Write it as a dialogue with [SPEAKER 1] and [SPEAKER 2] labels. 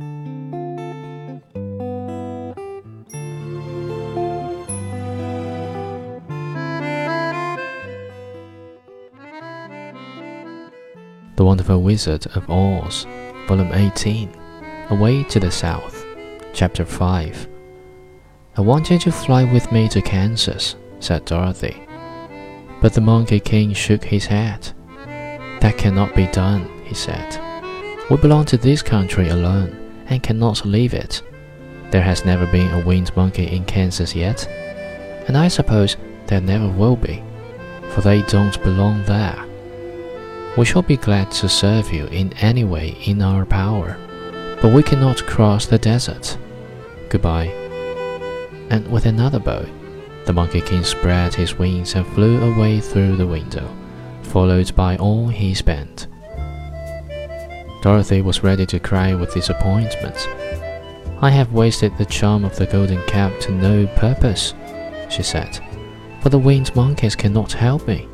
[SPEAKER 1] The Wonderful Wizard of Oz, Volume 18, Away to the South, Chapter 5. I want you to fly with me to Kansas, said Dorothy. But the Monkey King shook his head. That cannot be done, he said. We belong to this country alone and cannot leave it. There has never been a winged monkey in Kansas yet, and I suppose there never will be, for they don't belong there. We shall be glad to serve you in any way in our power, but we cannot cross the desert. Goodbye. And with another bow, the Monkey King spread his wings and flew away through the window, followed by all his band. Dorothy was ready to cry with disappointment. I have wasted the charm of the golden cap to no purpose, she said, for the winged monkeys cannot help me.